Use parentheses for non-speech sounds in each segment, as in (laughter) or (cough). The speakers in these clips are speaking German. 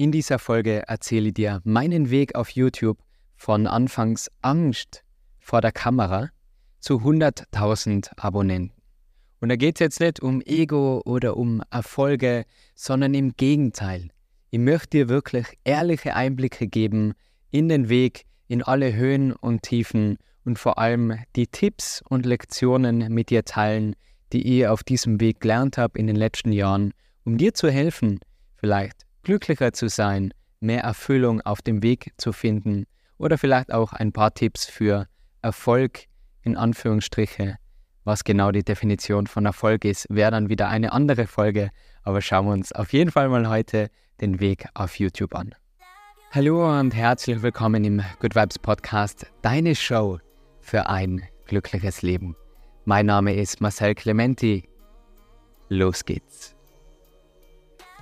In dieser Folge erzähle ich dir meinen Weg auf YouTube von anfangs Angst vor der Kamera zu 100.000 Abonnenten. Und da geht es jetzt nicht um Ego oder um Erfolge, sondern im Gegenteil. Ich möchte dir wirklich ehrliche Einblicke geben in den Weg, in alle Höhen und Tiefen und vor allem die Tipps und Lektionen mit dir teilen, die ich auf diesem Weg gelernt habe in den letzten Jahren, um dir zu helfen, vielleicht glücklicher zu sein, mehr Erfüllung auf dem Weg zu finden oder vielleicht auch ein paar Tipps für Erfolg in Anführungsstriche. Was genau die Definition von Erfolg ist, wäre dann wieder eine andere Folge, aber schauen wir uns auf jeden Fall mal heute den Weg auf YouTube an. Hallo und herzlich willkommen im Good Vibes Podcast, deine Show für ein glückliches Leben. Mein Name ist Marcel Clementi. Los geht's.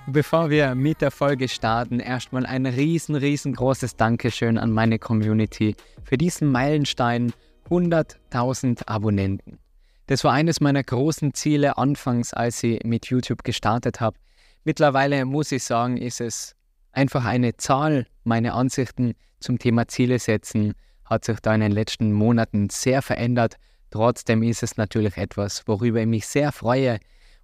Bevor wir mit der Folge starten, erstmal ein riesen, riesengroßes Dankeschön an meine Community für diesen Meilenstein 100.000 Abonnenten. Das war eines meiner großen Ziele anfangs, als ich mit YouTube gestartet habe. Mittlerweile muss ich sagen, ist es einfach eine Zahl. Meine Ansichten zum Thema Ziele setzen hat sich da in den letzten Monaten sehr verändert. Trotzdem ist es natürlich etwas, worüber ich mich sehr freue.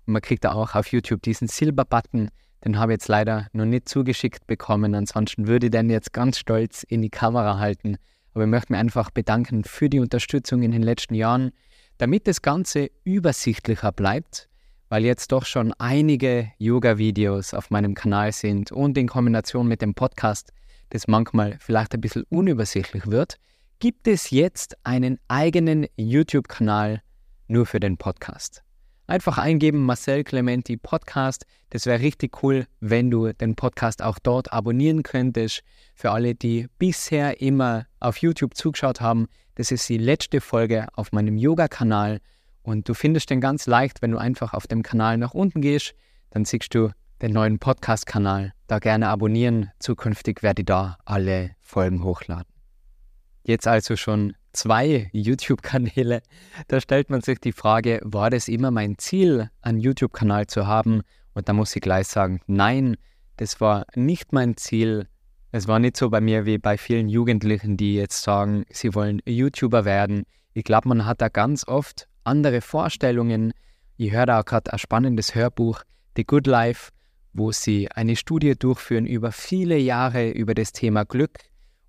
Und man kriegt da auch auf YouTube diesen Silber-Button den habe ich jetzt leider noch nicht zugeschickt bekommen. Ansonsten würde ich den jetzt ganz stolz in die Kamera halten. Aber ich möchte mich einfach bedanken für die Unterstützung in den letzten Jahren, damit das Ganze übersichtlicher bleibt, weil jetzt doch schon einige Yoga-Videos auf meinem Kanal sind und in Kombination mit dem Podcast, das manchmal vielleicht ein bisschen unübersichtlich wird, gibt es jetzt einen eigenen YouTube-Kanal nur für den Podcast. Einfach eingeben Marcel Clementi Podcast. Das wäre richtig cool, wenn du den Podcast auch dort abonnieren könntest. Für alle, die bisher immer auf YouTube zugeschaut haben, das ist die letzte Folge auf meinem Yoga-Kanal und du findest den ganz leicht, wenn du einfach auf dem Kanal nach unten gehst. Dann siehst du den neuen Podcast-Kanal. Da gerne abonnieren. Zukünftig werde ich da alle Folgen hochladen. Jetzt also schon zwei YouTube-Kanäle. Da stellt man sich die Frage, war das immer mein Ziel, einen YouTube-Kanal zu haben? Und da muss ich gleich sagen, nein, das war nicht mein Ziel. Es war nicht so bei mir wie bei vielen Jugendlichen, die jetzt sagen, sie wollen YouTuber werden. Ich glaube, man hat da ganz oft andere Vorstellungen. Ich höre da gerade ein spannendes Hörbuch, The Good Life, wo sie eine Studie durchführen über viele Jahre über das Thema Glück.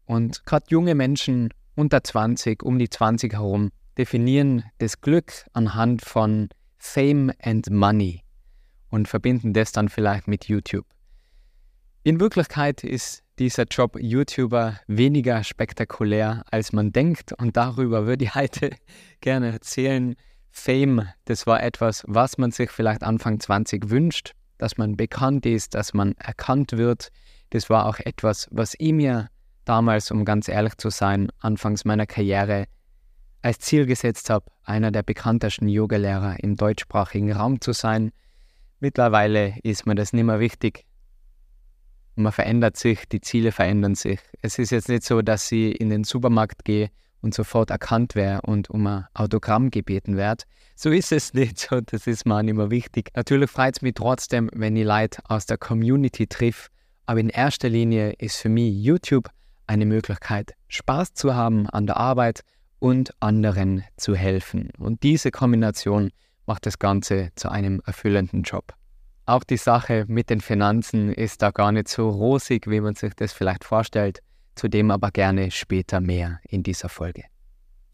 Und gerade junge Menschen unter 20, um die 20 herum, definieren das Glück anhand von Fame and Money und verbinden das dann vielleicht mit YouTube. In Wirklichkeit ist dieser Job YouTuber weniger spektakulär, als man denkt und darüber würde ich heute (laughs) gerne erzählen. Fame, das war etwas, was man sich vielleicht Anfang 20 wünscht, dass man bekannt ist, dass man erkannt wird. Das war auch etwas, was ich mir damals, um ganz ehrlich zu sein, anfangs meiner Karriere als Ziel gesetzt habe, einer der bekanntesten Yogalehrer im deutschsprachigen Raum zu sein. Mittlerweile ist mir das nicht mehr wichtig. Man verändert sich, die Ziele verändern sich. Es ist jetzt nicht so, dass ich in den Supermarkt gehe und sofort erkannt wäre und um ein Autogramm gebeten werde. So ist es nicht so, das ist mir auch nicht mehr wichtig. Natürlich freut es mich trotzdem, wenn ich Leute aus der Community triff, aber in erster Linie ist für mich YouTube eine Möglichkeit, Spaß zu haben an der Arbeit und anderen zu helfen. Und diese Kombination macht das Ganze zu einem erfüllenden Job. Auch die Sache mit den Finanzen ist da gar nicht so rosig, wie man sich das vielleicht vorstellt, zudem aber gerne später mehr in dieser Folge.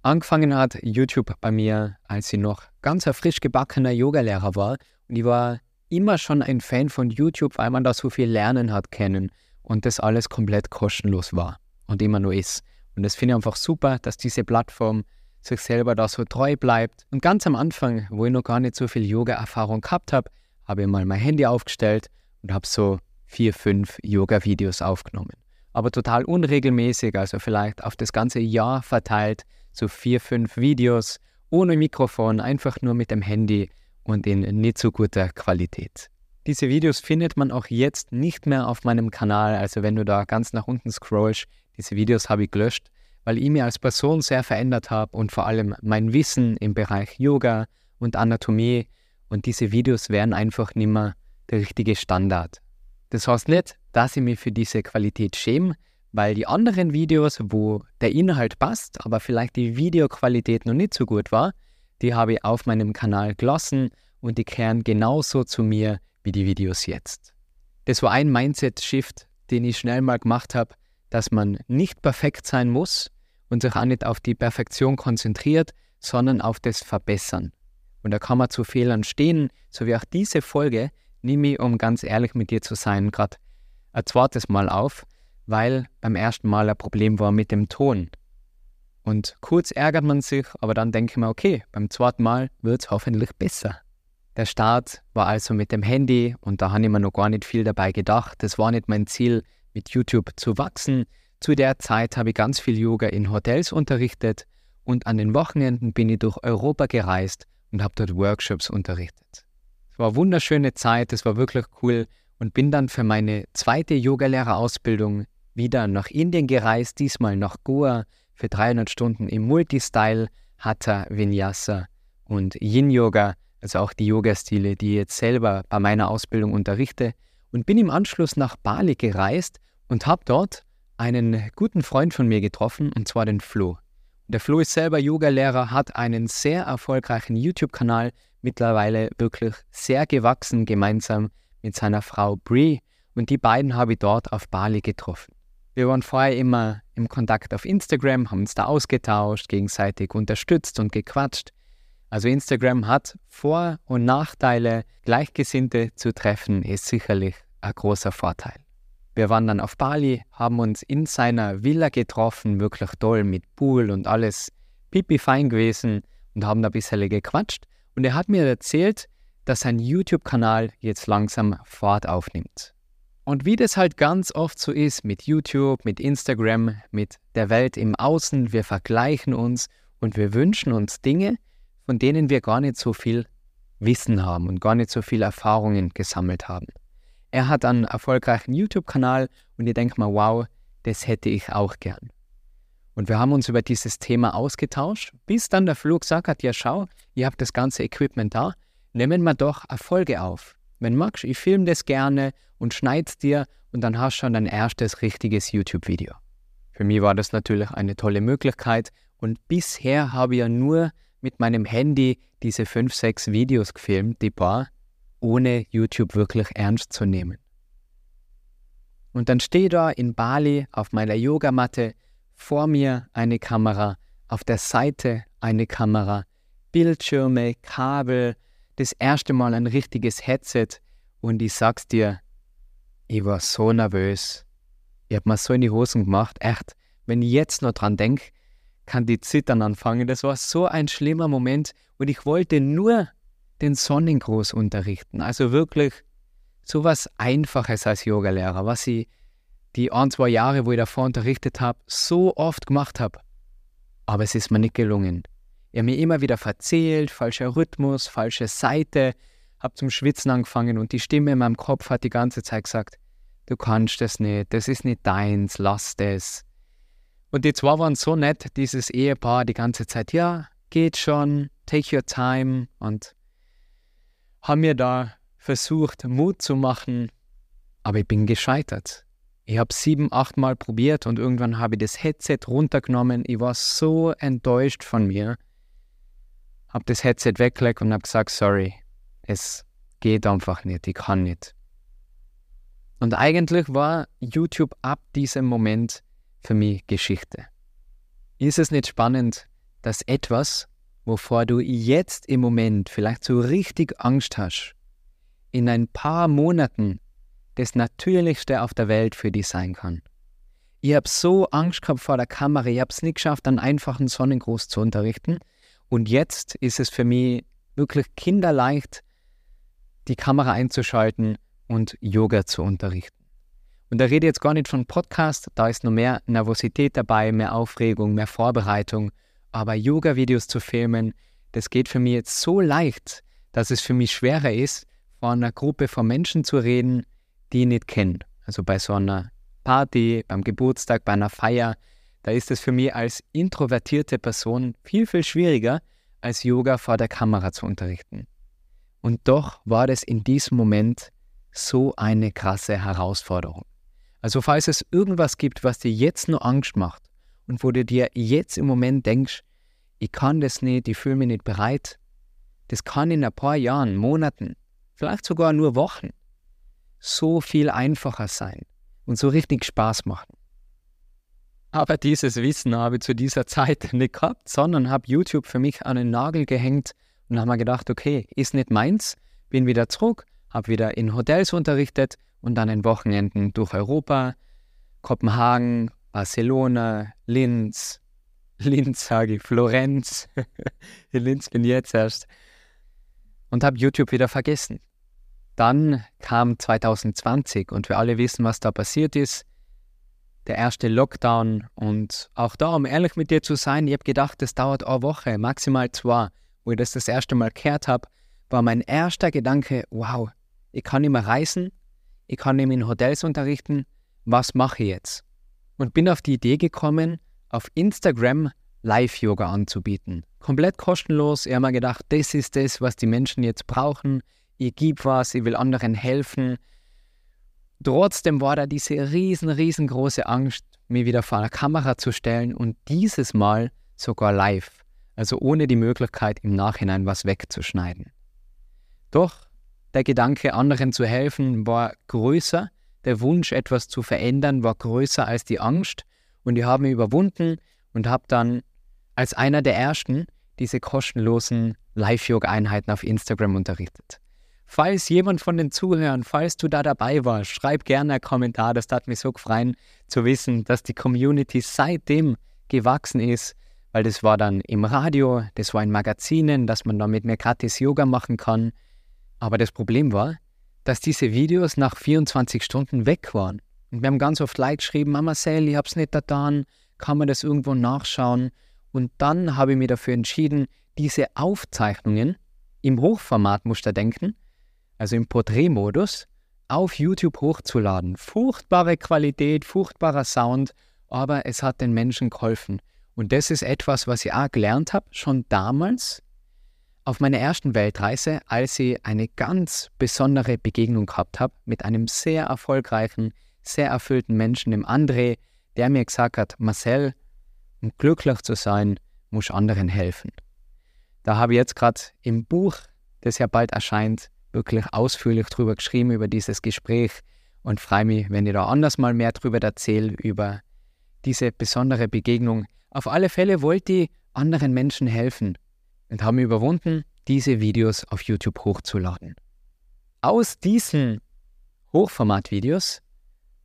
Angefangen hat YouTube bei mir, als ich noch ganz ein frisch gebackener Yogalehrer war und ich war immer schon ein Fan von YouTube, weil man da so viel lernen hat können und das alles komplett kostenlos war und immer nur ist. Und das finde ich einfach super, dass diese Plattform sich selber da so treu bleibt. Und ganz am Anfang, wo ich noch gar nicht so viel Yoga-Erfahrung gehabt habe, habe ich mal mein Handy aufgestellt und habe so vier, fünf Yoga-Videos aufgenommen. Aber total unregelmäßig, also vielleicht auf das ganze Jahr verteilt, so vier, fünf Videos ohne Mikrofon, einfach nur mit dem Handy und in nicht so guter Qualität. Diese Videos findet man auch jetzt nicht mehr auf meinem Kanal, also wenn du da ganz nach unten scrollst, diese Videos habe ich gelöscht, weil ich mich als Person sehr verändert habe und vor allem mein Wissen im Bereich Yoga und Anatomie und diese Videos wären einfach nicht mehr der richtige Standard. Das heißt nicht, dass ich mich für diese Qualität schäme, weil die anderen Videos, wo der Inhalt passt, aber vielleicht die Videoqualität noch nicht so gut war, die habe ich auf meinem Kanal gelassen und die kehren genauso zu mir wie die Videos jetzt. Das war ein Mindset-Shift, den ich schnell mal gemacht habe, dass man nicht perfekt sein muss und sich auch nicht auf die Perfektion konzentriert, sondern auf das Verbessern. Und da kann man zu Fehlern stehen, so wie auch diese Folge, nehme ich, um ganz ehrlich mit dir zu sein, gerade ein zweites Mal auf, weil beim ersten Mal ein Problem war mit dem Ton. Und kurz ärgert man sich, aber dann denke ich mir, okay, beim zweiten Mal wird es hoffentlich besser. Der Start war also mit dem Handy und da habe ich mir noch gar nicht viel dabei gedacht. Das war nicht mein Ziel, mit YouTube zu wachsen. Zu der Zeit habe ich ganz viel Yoga in Hotels unterrichtet und an den Wochenenden bin ich durch Europa gereist und habe dort Workshops unterrichtet. Es war eine wunderschöne Zeit, es war wirklich cool und bin dann für meine zweite Yogalehrerausbildung wieder nach Indien gereist, diesmal nach Goa für 300 Stunden im Multistyle, Hatha, Vinyasa und Yin Yoga, also auch die Yoga-Stile, die ich jetzt selber bei meiner Ausbildung unterrichte und bin im Anschluss nach Bali gereist und habe dort einen guten Freund von mir getroffen, und zwar den Flo. Der Flo ist selber Yogalehrer, hat einen sehr erfolgreichen YouTube-Kanal, mittlerweile wirklich sehr gewachsen, gemeinsam mit seiner Frau Brie. Und die beiden habe ich dort auf Bali getroffen. Wir waren vorher immer im Kontakt auf Instagram, haben uns da ausgetauscht, gegenseitig unterstützt und gequatscht. Also Instagram hat Vor- und Nachteile, Gleichgesinnte zu treffen, ist sicherlich ein großer Vorteil. Wir waren dann auf Bali, haben uns in seiner Villa getroffen, wirklich toll mit Pool und alles pipi fein gewesen und haben da ein bisschen gequatscht. Und er hat mir erzählt, dass sein YouTube-Kanal jetzt langsam Fahrt aufnimmt. Und wie das halt ganz oft so ist mit YouTube, mit Instagram, mit der Welt im Außen, wir vergleichen uns und wir wünschen uns Dinge, von denen wir gar nicht so viel Wissen haben und gar nicht so viel Erfahrungen gesammelt haben. Er hat einen erfolgreichen YouTube-Kanal und ich denke mal, wow, das hätte ich auch gern. Und wir haben uns über dieses Thema ausgetauscht, bis dann der Flug gesagt hat, ja schau, ihr habt das ganze Equipment da, nehmen wir doch Erfolge auf. Wenn magst, ich filme das gerne und schneid's dir und dann hast du schon dein erstes richtiges YouTube-Video. Für mich war das natürlich eine tolle Möglichkeit und bisher habe ich ja nur mit meinem Handy diese fünf, sechs Videos gefilmt, die paar, ohne YouTube wirklich ernst zu nehmen. Und dann stehe da in Bali auf meiner Yogamatte, vor mir eine Kamera, auf der Seite eine Kamera, Bildschirme, Kabel, das erste Mal ein richtiges Headset und ich sag's dir, ich war so nervös. Ich hab mir so in die Hosen gemacht, echt. Wenn ich jetzt noch dran denke, kann die Zittern anfangen. Das war so ein schlimmer Moment und ich wollte nur den Sonnengruß unterrichten. Also wirklich so was Einfaches als Yogalehrer, was ich die ein, zwei Jahre, wo ich davor unterrichtet habe, so oft gemacht habe. Aber es ist mir nicht gelungen. Ich habe mir immer wieder verzählt, falscher Rhythmus, falsche Seite, habe zum Schwitzen angefangen und die Stimme in meinem Kopf hat die ganze Zeit gesagt, du kannst das nicht, das ist nicht deins, lass das. Und die zwei waren so nett, dieses Ehepaar, die ganze Zeit, ja, geht schon, take your time und haben mir da versucht, Mut zu machen, aber ich bin gescheitert. Ich habe sieben, acht Mal probiert und irgendwann habe ich das Headset runtergenommen. Ich war so enttäuscht von mir. Habe das Headset weggelegt und habe gesagt, sorry, es geht einfach nicht, ich kann nicht. Und eigentlich war YouTube ab diesem Moment für mich Geschichte. Ist es nicht spannend, dass etwas, wovor du jetzt im Moment vielleicht so richtig Angst hast, in ein paar Monaten das Natürlichste auf der Welt für dich sein kann. Ich habe so Angst gehabt vor der Kamera, ich habe es nicht geschafft, einen einfachen Sonnengruß zu unterrichten. Und jetzt ist es für mich wirklich kinderleicht, die Kamera einzuschalten und Yoga zu unterrichten. Und da rede ich jetzt gar nicht von Podcast, da ist noch mehr Nervosität dabei, mehr Aufregung, mehr Vorbereitung. Aber Yoga-Videos zu filmen, das geht für mich jetzt so leicht, dass es für mich schwerer ist, vor einer Gruppe von Menschen zu reden, die ich nicht kenne. Also bei so einer Party, beim Geburtstag, bei einer Feier, da ist es für mich als introvertierte Person viel, viel schwieriger, als Yoga vor der Kamera zu unterrichten. Und doch war das in diesem Moment so eine krasse Herausforderung. Also falls es irgendwas gibt, was dir jetzt nur Angst macht und wo du dir jetzt im Moment denkst, ich kann das nicht, ich fühle mich nicht bereit, das kann in ein paar Jahren, Monaten, vielleicht sogar nur Wochen so viel einfacher sein und so richtig Spaß machen. Aber dieses Wissen habe ich zu dieser Zeit (laughs) nicht gehabt, sondern habe YouTube für mich an den Nagel gehängt und habe mir gedacht, okay, ist nicht meins, bin wieder zurück, habe wieder in Hotels unterrichtet und dann in Wochenenden durch Europa, Kopenhagen, Barcelona, Linz, (laughs) Linz sage ich, Florenz, (laughs) in Linz bin ich jetzt erst und habe YouTube wieder vergessen. Dann kam 2020 und wir alle wissen, was da passiert ist. Der erste Lockdown und auch da, um ehrlich mit dir zu sein, ich habe gedacht, das dauert eine Woche, maximal zwei. Wo ich das das erste Mal gehört habe, war mein erster Gedanke, wow, ich kann nicht mehr reisen, ich kann mehr in Hotels unterrichten, was mache ich jetzt? Und bin auf die Idee gekommen, auf Instagram Live-Yoga anzubieten. Komplett kostenlos. Ich habe mir gedacht, das ist das, was die Menschen jetzt brauchen ich gebe was, ich will anderen helfen. Trotzdem war da diese riesen, riesengroße Angst, mir wieder vor einer Kamera zu stellen und dieses Mal sogar live, also ohne die Möglichkeit, im Nachhinein was wegzuschneiden. Doch der Gedanke, anderen zu helfen, war größer, der Wunsch, etwas zu verändern, war größer als die Angst und ich habe mich überwunden und habe dann als einer der ersten diese kostenlosen Live-Yoga-Einheiten auf Instagram unterrichtet. Falls jemand von den Zuhörern, falls du da dabei warst, schreib gerne einen Kommentar. Das hat mich so gefreut zu wissen, dass die Community seitdem gewachsen ist, weil das war dann im Radio, das war in Magazinen, dass man damit mehr gratis Yoga machen kann. Aber das Problem war, dass diese Videos nach 24 Stunden weg waren. Und wir haben ganz oft Leute geschrieben, Mama Sally, ich hab's nicht getan, kann man das irgendwo nachschauen? Und dann habe ich mich dafür entschieden, diese Aufzeichnungen im Hochformatmuster denken also im Porträtmodus, auf YouTube hochzuladen. Furchtbare Qualität, furchtbarer Sound, aber es hat den Menschen geholfen. Und das ist etwas, was ich auch gelernt habe, schon damals auf meiner ersten Weltreise, als ich eine ganz besondere Begegnung gehabt habe mit einem sehr erfolgreichen, sehr erfüllten Menschen, dem André, der mir gesagt hat, Marcel, um glücklich zu sein, muss anderen helfen. Da habe ich jetzt gerade im Buch, das ja bald erscheint, wirklich ausführlich drüber geschrieben, über dieses Gespräch und freue mich, wenn ich da anders mal mehr drüber erzähle, über diese besondere Begegnung. Auf alle Fälle wollte ich anderen Menschen helfen und habe mich überwunden, diese Videos auf YouTube hochzuladen. Aus diesen Hochformatvideos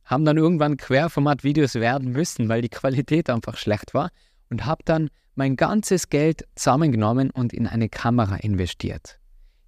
haben dann irgendwann Querformatvideos werden müssen, weil die Qualität einfach schlecht war und habe dann mein ganzes Geld zusammengenommen und in eine Kamera investiert.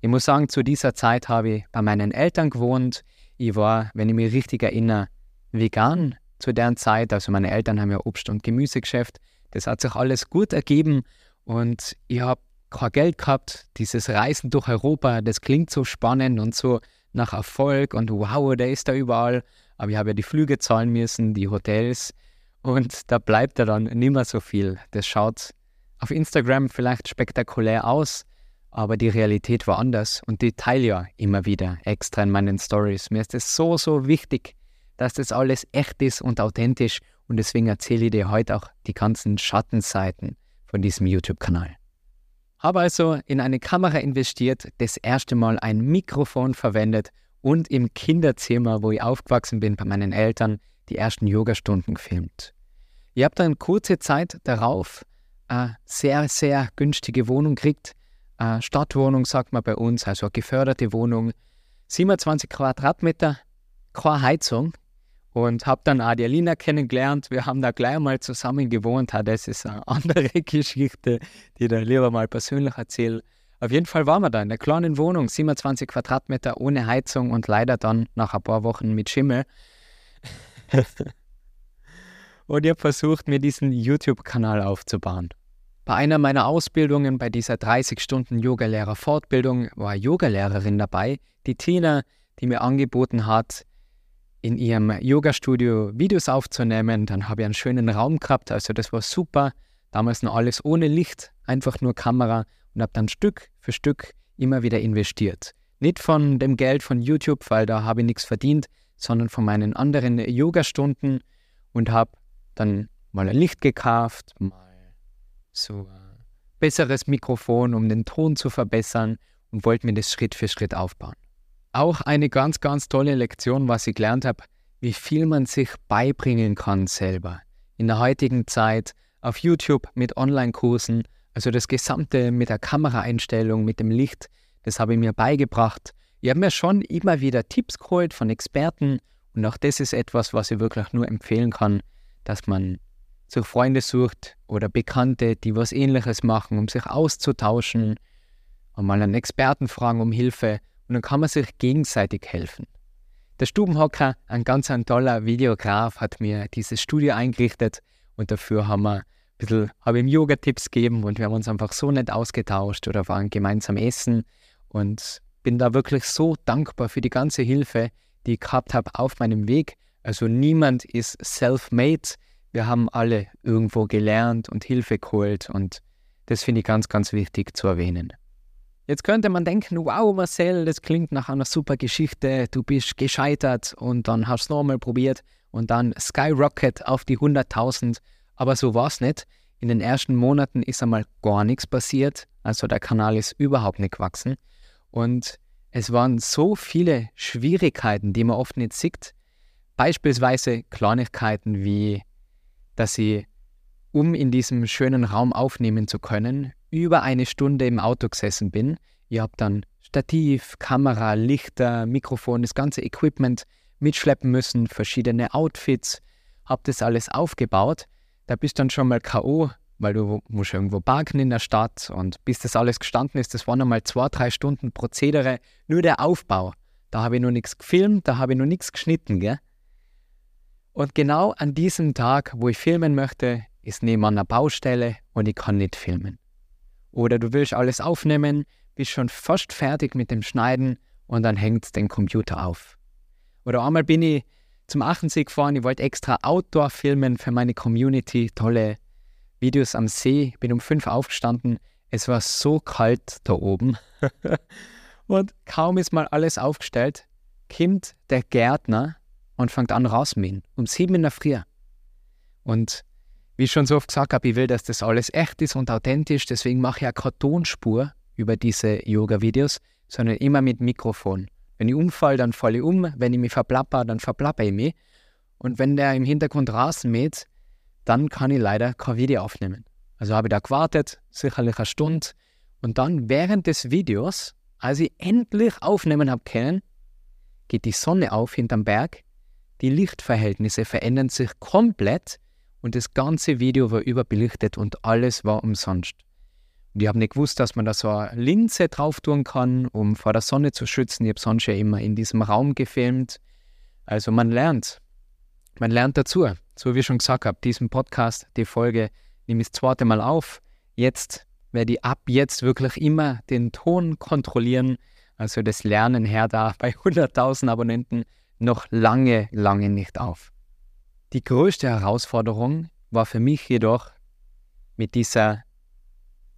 Ich muss sagen, zu dieser Zeit habe ich bei meinen Eltern gewohnt. Ich war, wenn ich mich richtig erinnere, vegan zu deren Zeit. Also meine Eltern haben ja Obst- und Gemüsegeschäft. Das hat sich alles gut ergeben und ich habe kein Geld gehabt. Dieses Reisen durch Europa, das klingt so spannend und so nach Erfolg und wow, der ist da überall. Aber ich habe ja die Flüge zahlen müssen, die Hotels und da bleibt ja dann nicht mehr so viel. Das schaut auf Instagram vielleicht spektakulär aus, aber die Realität war anders und die teile ja immer wieder extra in meinen Stories. Mir ist es so, so wichtig, dass das alles echt ist und authentisch und deswegen erzähle ich dir heute auch die ganzen Schattenseiten von diesem YouTube-Kanal. Habe also in eine Kamera investiert, das erste Mal ein Mikrofon verwendet und im Kinderzimmer, wo ich aufgewachsen bin bei meinen Eltern, die ersten Yogastunden gefilmt. Ich habe dann kurze Zeit darauf eine sehr, sehr günstige Wohnung gekriegt, eine Stadtwohnung, sagt man bei uns, also eine geförderte Wohnung, 27 Quadratmeter, keine Heizung. Und habe dann Alina kennengelernt. Wir haben da gleich mal zusammen gewohnt. Das ist eine (laughs) andere Geschichte, die ich da lieber mal persönlich erzähle. Auf jeden Fall waren wir da in einer kleinen Wohnung, 27 Quadratmeter ohne Heizung und leider dann nach ein paar Wochen mit Schimmel. (laughs) und ich habe versucht, mir diesen YouTube-Kanal aufzubauen. Bei einer meiner Ausbildungen, bei dieser 30-Stunden-Yogalehrer-Fortbildung, war eine Yogalehrerin dabei, die Tina, die mir angeboten hat, in ihrem Yoga-Studio Videos aufzunehmen. Dann habe ich einen schönen Raum gehabt, also das war super. Damals noch alles ohne Licht, einfach nur Kamera und habe dann Stück für Stück immer wieder investiert. Nicht von dem Geld von YouTube, weil da habe ich nichts verdient, sondern von meinen anderen Yoga-Stunden und habe dann mal ein Licht gekauft, mal so ein besseres Mikrofon, um den Ton zu verbessern und wollte mir das Schritt für Schritt aufbauen. Auch eine ganz, ganz tolle Lektion, was ich gelernt habe, wie viel man sich beibringen kann selber. In der heutigen Zeit auf YouTube mit Online-Kursen, also das Gesamte mit der Kameraeinstellung, mit dem Licht, das habe ich mir beigebracht. Ich habe mir schon immer wieder Tipps geholt von Experten und auch das ist etwas, was ich wirklich nur empfehlen kann, dass man sich Freunde sucht oder Bekannte, die was ähnliches machen, um sich auszutauschen, und mal einen Experten fragen um Hilfe und dann kann man sich gegenseitig helfen. Der Stubenhocker, ein ganz ein toller Videograf, hat mir dieses Studio eingerichtet und dafür haben wir ein bisschen, habe ihm Yoga-Tipps gegeben und wir haben uns einfach so nett ausgetauscht oder waren gemeinsam essen und bin da wirklich so dankbar für die ganze Hilfe, die ich gehabt habe auf meinem Weg. Also niemand ist self-made. Wir haben alle irgendwo gelernt und Hilfe geholt und das finde ich ganz, ganz wichtig zu erwähnen. Jetzt könnte man denken, wow Marcel, das klingt nach einer super Geschichte, du bist gescheitert und dann hast du nochmal probiert und dann Skyrocket auf die 100.000. Aber so war es nicht. In den ersten Monaten ist einmal gar nichts passiert, also der Kanal ist überhaupt nicht gewachsen. Und es waren so viele Schwierigkeiten, die man oft nicht sieht. Beispielsweise Kleinigkeiten wie, dass sie, um in diesem schönen Raum aufnehmen zu können, über eine Stunde im Auto gesessen bin. Ich habe dann Stativ, Kamera, Lichter, Mikrofon, das ganze Equipment mitschleppen müssen, verschiedene Outfits, habe das alles aufgebaut. Da bist du dann schon mal K.O., weil du musst irgendwo parken in der Stadt und bis das alles gestanden ist, das waren einmal zwei, drei Stunden Prozedere, nur der Aufbau. Da habe ich noch nichts gefilmt, da habe ich noch nichts geschnitten, gell? Und genau an diesem Tag, wo ich filmen möchte, ist nebenan eine Baustelle und ich kann nicht filmen. Oder du willst alles aufnehmen, bist schon fast fertig mit dem Schneiden und dann hängt den Computer auf. Oder einmal bin ich zum Achensee gefahren, ich wollte extra Outdoor filmen für meine Community, tolle Videos am See, bin um fünf aufgestanden, es war so kalt da oben. (laughs) und kaum ist mal alles aufgestellt, kommt der Gärtner und fängt an rausmähen, um sieben in der Früh. Und wie ich schon so oft gesagt habe, ich will, dass das alles echt ist und authentisch. Deswegen mache ich ja keine Tonspur über diese Yoga-Videos, sondern immer mit Mikrofon. Wenn ich umfall, dann falle ich um. Wenn ich mich verplapper, dann verplapper ich mich. Und wenn der im Hintergrund Rasen mäht, dann kann ich leider kein Video aufnehmen. Also habe ich da gewartet, sicherlich eine Stunde. Und dann während des Videos, als ich endlich aufnehmen habe können, geht die Sonne auf hinterm Berg. Die Lichtverhältnisse verändern sich komplett und das ganze Video war überbelichtet und alles war umsonst. Und ich habe nicht gewusst, dass man da so eine Linse drauf tun kann, um vor der Sonne zu schützen. Ich habe sonst ja immer in diesem Raum gefilmt. Also man lernt. Man lernt dazu. So wie ich schon gesagt habe, diesen Podcast, die Folge, nehme ich das zweite Mal auf. Jetzt werde ich ab jetzt wirklich immer den Ton kontrollieren. Also das Lernen her da (laughs) bei 100.000 Abonnenten noch lange, lange nicht auf. Die größte Herausforderung war für mich jedoch, mit dieser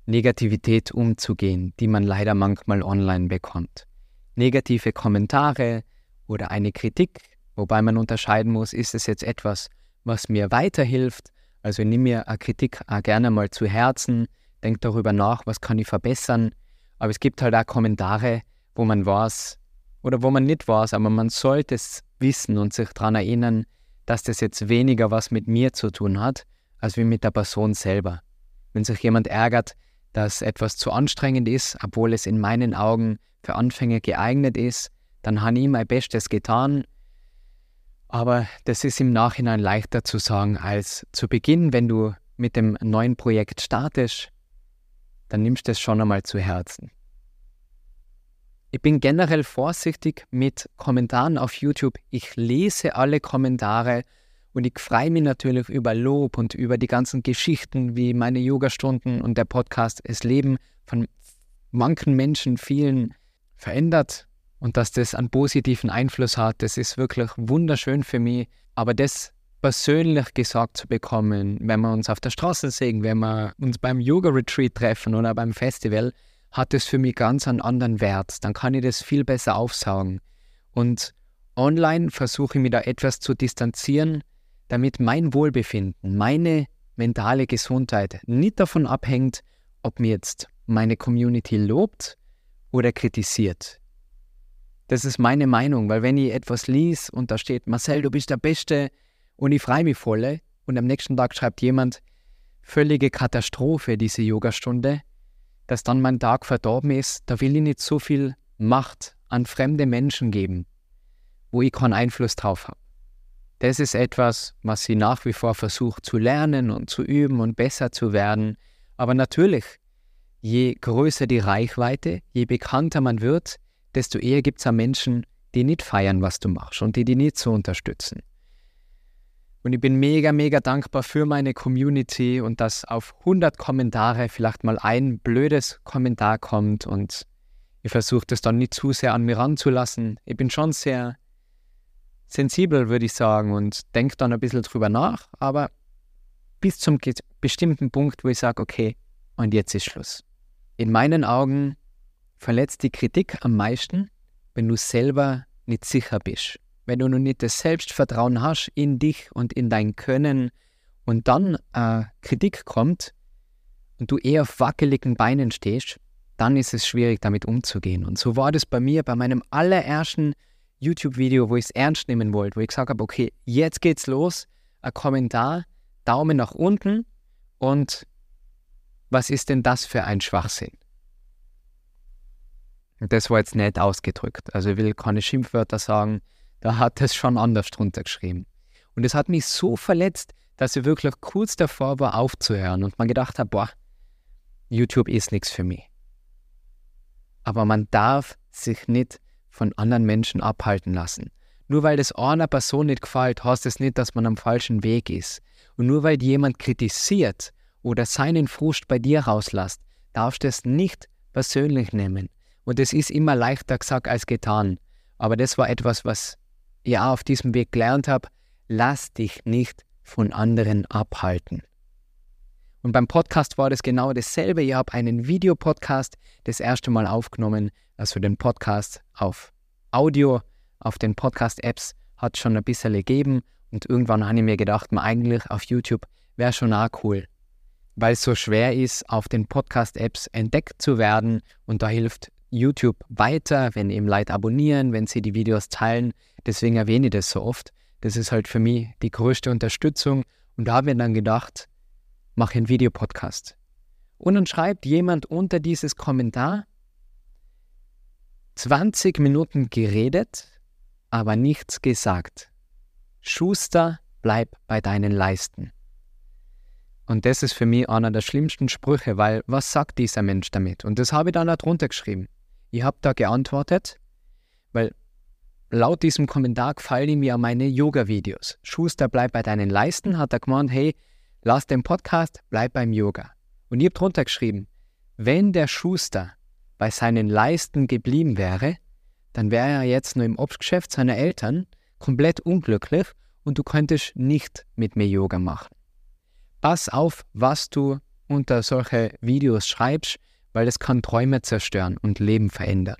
Negativität umzugehen, die man leider manchmal online bekommt. Negative Kommentare oder eine Kritik, wobei man unterscheiden muss, ist es jetzt etwas, was mir weiterhilft. Also nimm mir eine Kritik auch gerne mal zu Herzen, denk darüber nach, was kann ich verbessern. Aber es gibt halt auch Kommentare, wo man weiß oder wo man nicht weiß, aber man sollte es wissen und sich daran erinnern, dass das jetzt weniger was mit mir zu tun hat, als wie mit der Person selber. Wenn sich jemand ärgert, dass etwas zu anstrengend ist, obwohl es in meinen Augen für Anfänger geeignet ist, dann habe ich mein Bestes getan. Aber das ist im Nachhinein leichter zu sagen als zu Beginn, wenn du mit dem neuen Projekt startest, dann nimmst du es schon einmal zu Herzen. Ich bin generell vorsichtig mit Kommentaren auf YouTube. Ich lese alle Kommentare und ich freue mich natürlich über Lob und über die ganzen Geschichten, wie meine Yogastunden und der Podcast das Leben von manchen Menschen, vielen verändert und dass das einen positiven Einfluss hat. Das ist wirklich wunderschön für mich. Aber das persönlich gesagt zu bekommen, wenn wir uns auf der Straße sehen, wenn wir uns beim Yoga-Retreat treffen oder beim Festival, hat es für mich ganz einen anderen Wert. Dann kann ich das viel besser aufsaugen. Und online versuche ich mich da etwas zu distanzieren, damit mein Wohlbefinden, meine mentale Gesundheit nicht davon abhängt, ob mir jetzt meine Community lobt oder kritisiert. Das ist meine Meinung, weil wenn ich etwas lies und da steht, Marcel, du bist der Beste und ich freue mich voll und am nächsten Tag schreibt jemand, völlige Katastrophe, diese Yogastunde, dass dann mein Tag verdorben ist, da will ich nicht so viel Macht an fremde Menschen geben, wo ich keinen Einfluss drauf habe. Das ist etwas, was ich nach wie vor versuche zu lernen und zu üben und besser zu werden. Aber natürlich, je größer die Reichweite, je bekannter man wird, desto eher gibt es Menschen, die nicht feiern, was du machst und die die nicht so unterstützen. Und ich bin mega, mega dankbar für meine Community und dass auf 100 Kommentare vielleicht mal ein blödes Kommentar kommt und ich versuche das dann nicht zu sehr an mir ranzulassen. Ich bin schon sehr sensibel, würde ich sagen, und denke dann ein bisschen drüber nach, aber bis zum bestimmten Punkt, wo ich sage, okay, und jetzt ist Schluss. In meinen Augen verletzt die Kritik am meisten, wenn du selber nicht sicher bist. Wenn du noch nicht das Selbstvertrauen hast in dich und in dein Können und dann äh, Kritik kommt und du eher auf wackeligen Beinen stehst, dann ist es schwierig, damit umzugehen. Und so war das bei mir bei meinem allerersten YouTube-Video, wo ich es ernst nehmen wollte, wo ich gesagt habe, okay, jetzt geht's los, ein Kommentar, Daumen nach unten und was ist denn das für ein Schwachsinn? Das war jetzt nett ausgedrückt. Also ich will keine Schimpfwörter sagen, da hat es schon anders drunter geschrieben. Und es hat mich so verletzt, dass ich wirklich kurz davor war, aufzuhören und man gedacht hat, boah, YouTube ist nichts für mich. Aber man darf sich nicht von anderen Menschen abhalten lassen. Nur weil das einer Person nicht gefällt, heißt es das nicht, dass man am falschen Weg ist. Und nur weil jemand kritisiert oder seinen Frust bei dir rauslässt, darfst du es nicht persönlich nehmen. Und es ist immer leichter gesagt als getan. Aber das war etwas, was auch auf diesem Weg gelernt habe. Lass dich nicht von anderen abhalten. Und beim Podcast war das genau dasselbe. Ich habe einen Videopodcast das erste Mal aufgenommen, also den Podcast auf Audio, auf den Podcast-Apps hat schon ein bisschen gegeben. Und irgendwann habe ich mir gedacht, man eigentlich auf YouTube wäre schon auch cool, weil es so schwer ist, auf den Podcast-Apps entdeckt zu werden. Und da hilft YouTube weiter, wenn eben Leute abonnieren, wenn sie die Videos teilen. Deswegen erwähne ich das so oft. Das ist halt für mich die größte Unterstützung. Und da habe ich dann gedacht, mache einen Videopodcast. Und dann schreibt jemand unter dieses Kommentar, 20 Minuten geredet, aber nichts gesagt. Schuster, bleib bei deinen Leisten. Und das ist für mich einer der schlimmsten Sprüche, weil was sagt dieser Mensch damit? Und das habe ich dann da drunter geschrieben. Ich habe da geantwortet, weil laut diesem Kommentar gefallen mir meine Yoga-Videos. Schuster, bleib bei deinen Leisten, hat er gemeint, hey, lass den Podcast, bleib beim Yoga. Und ich habe drunter geschrieben, wenn der Schuster bei seinen Leisten geblieben wäre, dann wäre er jetzt nur im Obstgeschäft seiner Eltern komplett unglücklich und du könntest nicht mit mir Yoga machen. Pass auf, was du unter solche Videos schreibst, weil es kann Träume zerstören und Leben verändern.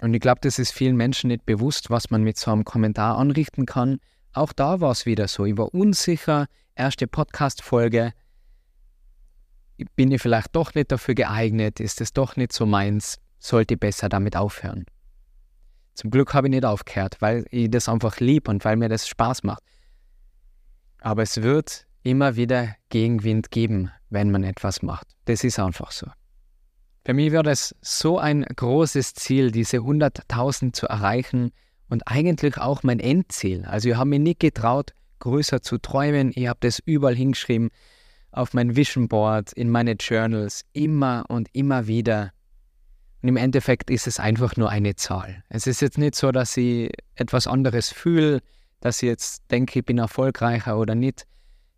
Und ich glaube, das ist vielen Menschen nicht bewusst, was man mit so einem Kommentar anrichten kann. Auch da war es wieder so. Ich war unsicher, erste Podcast-Folge. Bin ich vielleicht doch nicht dafür geeignet? Ist es doch nicht so meins? Sollte ich besser damit aufhören? Zum Glück habe ich nicht aufgehört, weil ich das einfach lieb und weil mir das Spaß macht. Aber es wird immer wieder Gegenwind geben, wenn man etwas macht. Das ist einfach so. Für mich war das so ein großes Ziel, diese 100.000 zu erreichen und eigentlich auch mein Endziel. Also ich habe mir nicht getraut, größer zu träumen. Ich habe das überall hingeschrieben, auf mein Vision Board, in meine Journals, immer und immer wieder. Und im Endeffekt ist es einfach nur eine Zahl. Es ist jetzt nicht so, dass ich etwas anderes fühle, dass ich jetzt denke, ich bin erfolgreicher oder nicht.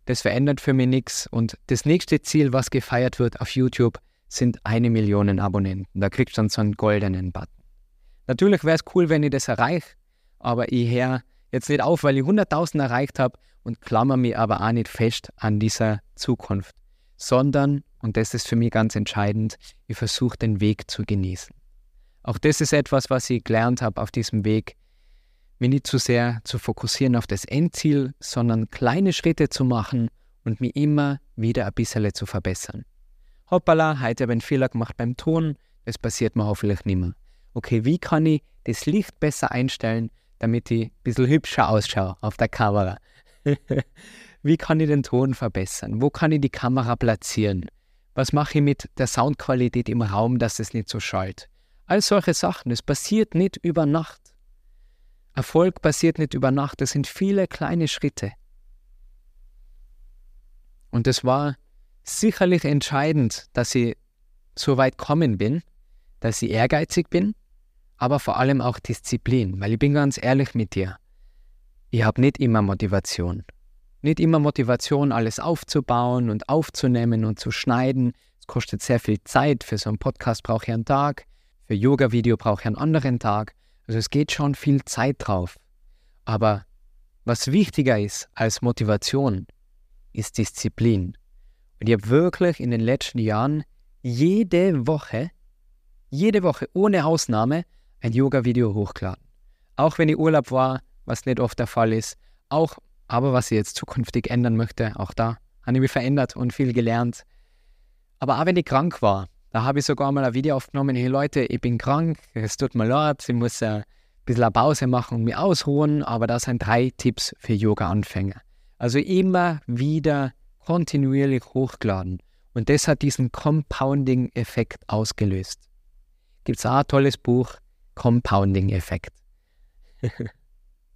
Das verändert für mich nichts. Und das nächste Ziel, was gefeiert wird auf YouTube, sind eine Million Abonnenten. Da kriegst du dann so einen goldenen Button. Natürlich wäre es cool, wenn ich das erreiche, aber ich höre jetzt nicht auf, weil ich 100.000 erreicht habe und klammer mich aber auch nicht fest an dieser Zukunft, sondern, und das ist für mich ganz entscheidend, ich versuche den Weg zu genießen. Auch das ist etwas, was ich gelernt habe auf diesem Weg, mich nicht zu sehr zu fokussieren auf das Endziel, sondern kleine Schritte zu machen und mich immer wieder ein bisschen zu verbessern. Hoppala, heute habe ich einen Fehler gemacht beim Ton, das passiert mir hoffentlich nicht mehr. Okay, wie kann ich das Licht besser einstellen, damit ich ein bisschen hübscher ausschaue auf der Kamera? (laughs) wie kann ich den Ton verbessern? Wo kann ich die Kamera platzieren? Was mache ich mit der Soundqualität im Raum, dass es nicht so schallt? All solche Sachen. Es passiert nicht über Nacht. Erfolg passiert nicht über Nacht. Das sind viele kleine Schritte. Und es war sicherlich entscheidend, dass ich so weit kommen bin, dass ich ehrgeizig bin, aber vor allem auch Disziplin, weil ich bin ganz ehrlich mit dir. Ich habe nicht immer Motivation. Nicht immer Motivation, alles aufzubauen und aufzunehmen und zu schneiden. Es kostet sehr viel Zeit. Für so einen Podcast brauche ich einen Tag. Für Yoga-Video brauche ich einen anderen Tag. Also es geht schon viel Zeit drauf. Aber was wichtiger ist als Motivation, ist Disziplin. Und ich habe wirklich in den letzten Jahren jede Woche, jede Woche ohne Ausnahme ein Yoga-Video hochgeladen. Auch wenn ich Urlaub war, was nicht oft der Fall ist. Auch, aber was ich jetzt zukünftig ändern möchte, auch da habe ich mich verändert und viel gelernt. Aber auch wenn ich krank war, da habe ich sogar mal ein Video aufgenommen, hey Leute, ich bin krank, es tut mir leid, ich muss ein bisschen eine Pause machen und mich ausruhen, aber das sind drei Tipps für Yoga-Anfänger. Also immer wieder kontinuierlich hochgeladen. Und das hat diesen Compounding-Effekt ausgelöst. Gibt es auch ein tolles Buch, Compounding-Effekt. (laughs)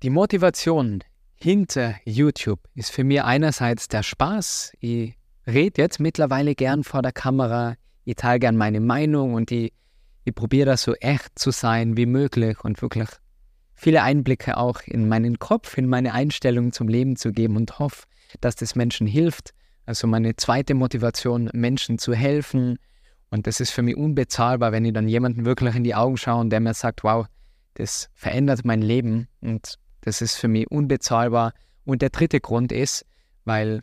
Die Motivation hinter YouTube ist für mich einerseits der Spaß. Ich rede jetzt mittlerweile gern vor der Kamera ich teile gerne meine Meinung und ich, ich probiere da so echt zu sein wie möglich und wirklich viele Einblicke auch in meinen Kopf, in meine Einstellung zum Leben zu geben und hoffe, dass das Menschen hilft. Also meine zweite Motivation, Menschen zu helfen. Und das ist für mich unbezahlbar, wenn ich dann jemanden wirklich in die Augen schaue und der mir sagt, wow, das verändert mein Leben. Und das ist für mich unbezahlbar. Und der dritte Grund ist, weil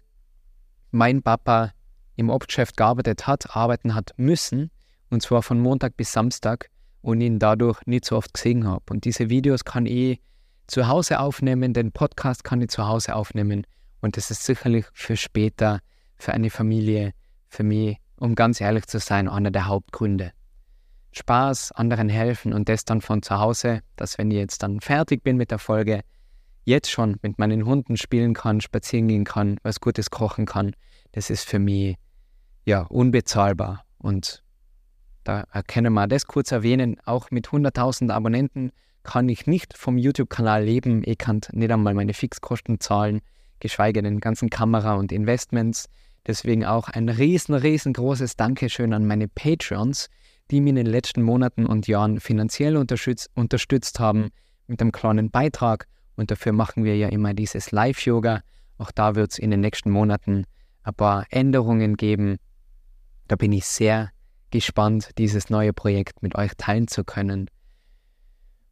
mein Papa im Obstgeschäft gearbeitet hat, arbeiten hat müssen, und zwar von Montag bis Samstag, und ihn dadurch nicht so oft gesehen habe. Und diese Videos kann ich zu Hause aufnehmen, den Podcast kann ich zu Hause aufnehmen. Und das ist sicherlich für später, für eine Familie, für mich, um ganz ehrlich zu sein, einer der Hauptgründe. Spaß, anderen helfen und das dann von zu Hause, dass wenn ich jetzt dann fertig bin mit der Folge, jetzt schon mit meinen Hunden spielen kann, spazieren gehen kann, was Gutes kochen kann, das ist für mich ja, unbezahlbar. Und da können wir das kurz erwähnen, auch mit 100.000 Abonnenten kann ich nicht vom YouTube-Kanal leben. Ich kann nicht einmal meine Fixkosten zahlen, geschweige denn ganzen Kamera und Investments. Deswegen auch ein riesen, riesengroßes Dankeschön an meine Patreons, die mir in den letzten Monaten und Jahren finanziell unterstützt, unterstützt haben mit einem kleinen Beitrag. Und dafür machen wir ja immer dieses Live-Yoga. Auch da wird es in den nächsten Monaten ein paar Änderungen geben, da bin ich sehr gespannt, dieses neue Projekt mit euch teilen zu können.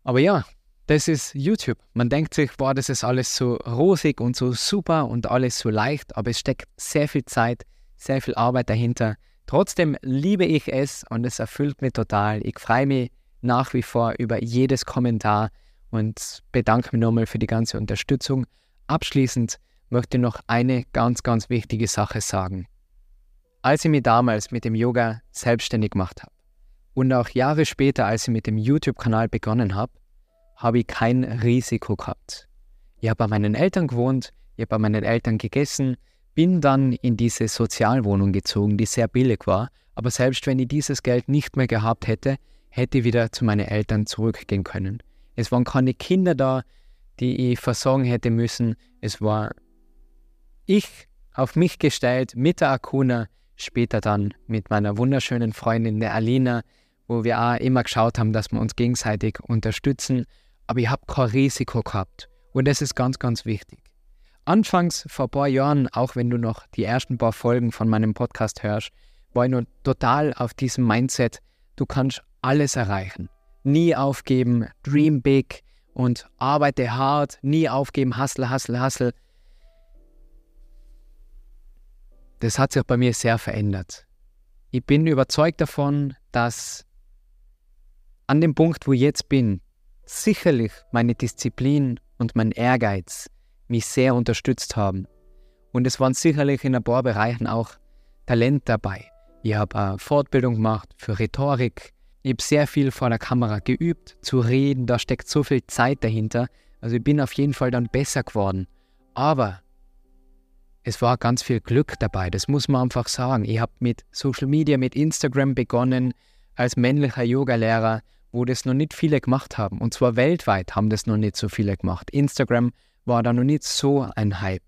Aber ja, das ist YouTube. Man denkt sich, boah, das ist alles so rosig und so super und alles so leicht, aber es steckt sehr viel Zeit, sehr viel Arbeit dahinter. Trotzdem liebe ich es und es erfüllt mich total. Ich freue mich nach wie vor über jedes Kommentar und bedanke mich nochmal für die ganze Unterstützung. Abschließend möchte ich noch eine ganz, ganz wichtige Sache sagen. Als ich mich damals mit dem Yoga selbstständig gemacht habe und auch Jahre später, als ich mit dem YouTube-Kanal begonnen habe, habe ich kein Risiko gehabt. Ich habe bei meinen Eltern gewohnt, ich habe bei meinen Eltern gegessen, bin dann in diese Sozialwohnung gezogen, die sehr billig war, aber selbst wenn ich dieses Geld nicht mehr gehabt hätte, hätte ich wieder zu meinen Eltern zurückgehen können. Es waren keine Kinder da, die ich versorgen hätte müssen. Es war ich auf mich gestellt mit der Akuna, später dann mit meiner wunderschönen Freundin, der Alina, wo wir auch immer geschaut haben, dass wir uns gegenseitig unterstützen. Aber ich habe kein Risiko gehabt. Und das ist ganz, ganz wichtig. Anfangs, vor ein paar Jahren, auch wenn du noch die ersten paar Folgen von meinem Podcast hörst, war ich nur total auf diesem Mindset, du kannst alles erreichen. Nie aufgeben, dream big und arbeite hart, nie aufgeben, hustle, hustle, hustle. Das hat sich bei mir sehr verändert. Ich bin überzeugt davon, dass an dem Punkt, wo ich jetzt bin, sicherlich meine Disziplin und mein Ehrgeiz mich sehr unterstützt haben. Und es waren sicherlich in ein paar Bereichen auch Talent dabei. Ich habe eine Fortbildung gemacht für Rhetorik. Ich habe sehr viel vor der Kamera geübt, zu reden. Da steckt so viel Zeit dahinter. Also ich bin auf jeden Fall dann besser geworden. Aber es war ganz viel Glück dabei, das muss man einfach sagen. Ich habe mit Social Media, mit Instagram begonnen als männlicher Yogalehrer, wo das noch nicht viele gemacht haben. Und zwar weltweit haben das noch nicht so viele gemacht. Instagram war da noch nicht so ein Hype.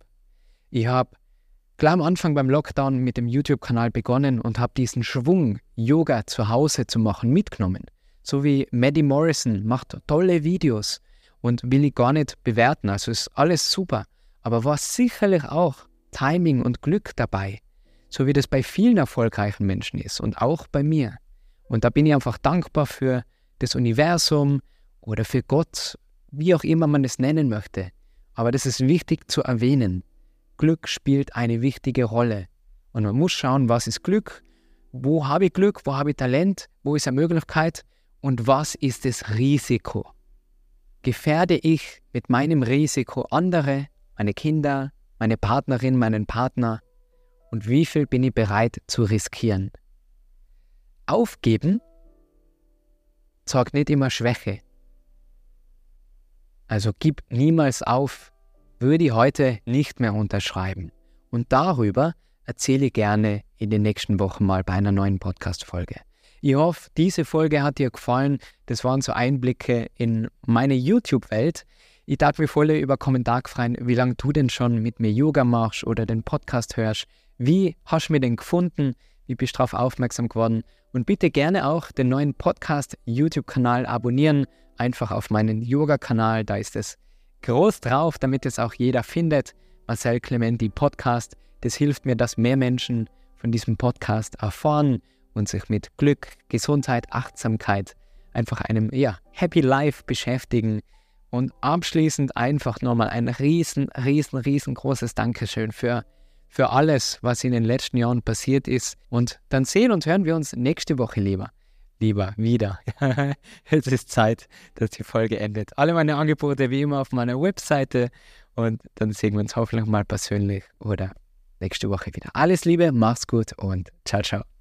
Ich habe gleich am Anfang beim Lockdown mit dem YouTube-Kanal begonnen und habe diesen Schwung, Yoga zu Hause zu machen, mitgenommen. So wie Maddie Morrison macht tolle Videos und will ich gar nicht bewerten. Also ist alles super. Aber war sicherlich auch Timing und Glück dabei, so wie das bei vielen erfolgreichen Menschen ist und auch bei mir. Und da bin ich einfach dankbar für das Universum oder für Gott, wie auch immer man es nennen möchte. Aber das ist wichtig zu erwähnen. Glück spielt eine wichtige Rolle. Und man muss schauen, was ist Glück, wo habe ich Glück, wo habe ich Talent, wo ist eine Möglichkeit und was ist das Risiko. Gefährde ich mit meinem Risiko andere, meine Kinder, meine Partnerin, meinen Partner und wie viel bin ich bereit zu riskieren. Aufgeben zeigt nicht immer Schwäche. Also gib niemals auf, würde ich heute nicht mehr unterschreiben. Und darüber erzähle ich gerne in den nächsten Wochen mal bei einer neuen Podcast-Folge. Ich hoffe, diese Folge hat dir gefallen. Das waren so Einblicke in meine YouTube-Welt. Ich darf mich voll über Kommentar freuen, wie lange du denn schon mit mir Yoga machst oder den Podcast hörst. Wie hast du mich denn gefunden? Wie bist du darauf aufmerksam geworden? Und bitte gerne auch den neuen Podcast-YouTube-Kanal abonnieren. Einfach auf meinen Yoga-Kanal, da ist es groß drauf, damit es auch jeder findet. Marcel Clementi Podcast. Das hilft mir, dass mehr Menschen von diesem Podcast erfahren und sich mit Glück, Gesundheit, Achtsamkeit, einfach einem ja, Happy Life beschäftigen. Und abschließend einfach nochmal ein riesen, riesen, riesengroßes Dankeschön für, für alles, was in den letzten Jahren passiert ist. Und dann sehen und hören wir uns nächste Woche lieber. Lieber wieder. (laughs) es ist Zeit, dass die Folge endet. Alle meine Angebote wie immer auf meiner Webseite und dann sehen wir uns hoffentlich mal persönlich oder nächste Woche wieder. Alles Liebe, mach's gut und ciao, ciao.